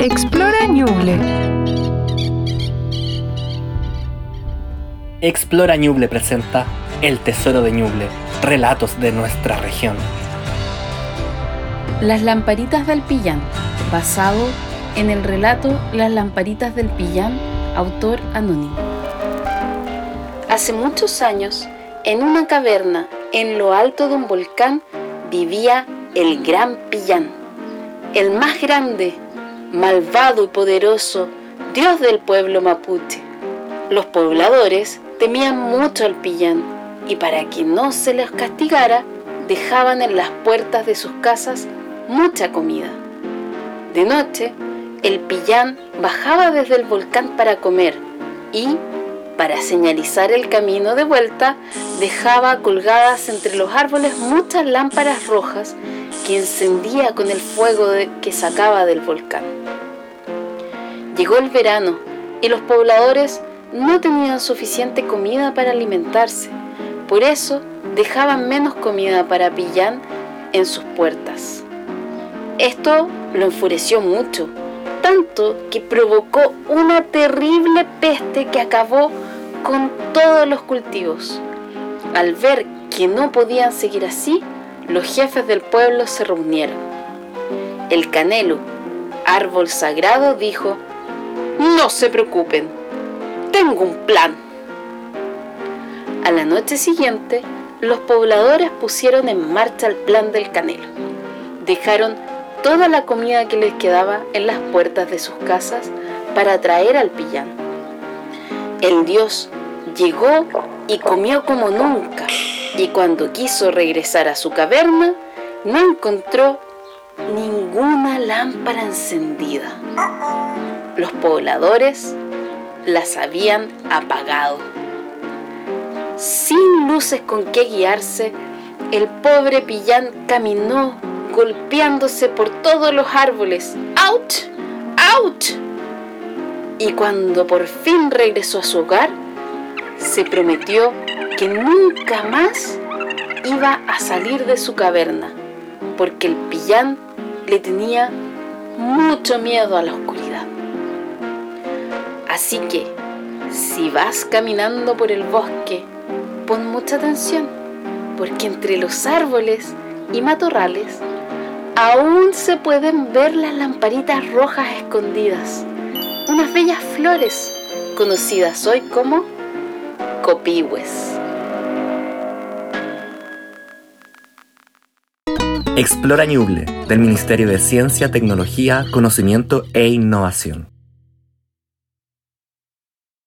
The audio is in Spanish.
Explora Ñuble. Explora Ñuble presenta El Tesoro de Ñuble, relatos de nuestra región. Las lamparitas del Pillán, basado en el relato Las lamparitas del Pillán, autor anónimo. Hace muchos años, en una caverna en lo alto de un volcán, vivía el gran Pillán, el más grande, malvado y poderoso dios del pueblo mapuche. Los pobladores temían mucho al Pillán y para que no se les castigara, dejaban en las puertas de sus casas mucha comida. De noche, el Pillán bajaba desde el volcán para comer y, para señalizar el camino de vuelta, dejaba colgadas entre los árboles muchas lámparas rojas que encendía con el fuego que sacaba del volcán. Llegó el verano y los pobladores no tenían suficiente comida para alimentarse, por eso dejaban menos comida para Pillán en sus puertas. Esto lo enfureció mucho, tanto que provocó una terrible peste que acabó con todos los cultivos. Al ver que no podían seguir así, los jefes del pueblo se reunieron. El canelo, árbol sagrado, dijo, No se preocupen, tengo un plan. A la noche siguiente, los pobladores pusieron en marcha el plan del canelo. Dejaron toda la comida que les quedaba en las puertas de sus casas para traer al pillán. El dios llegó y comió como nunca, y cuando quiso regresar a su caverna, no encontró ninguna lámpara encendida. Los pobladores las habían apagado. Sin luces con qué guiarse, el pobre pillán caminó golpeándose por todos los árboles. ¡Auch! ¡Auch! Y cuando por fin regresó a su hogar, se prometió que nunca más iba a salir de su caverna, porque el pillán le tenía mucho miedo a la oscuridad. Así que, si vas caminando por el bosque, pon mucha atención, porque entre los árboles y matorrales aún se pueden ver las lamparitas rojas escondidas, unas bellas flores conocidas hoy como copihues. Explora Ñuble, del Ministerio de Ciencia, Tecnología, Conocimiento e Innovación.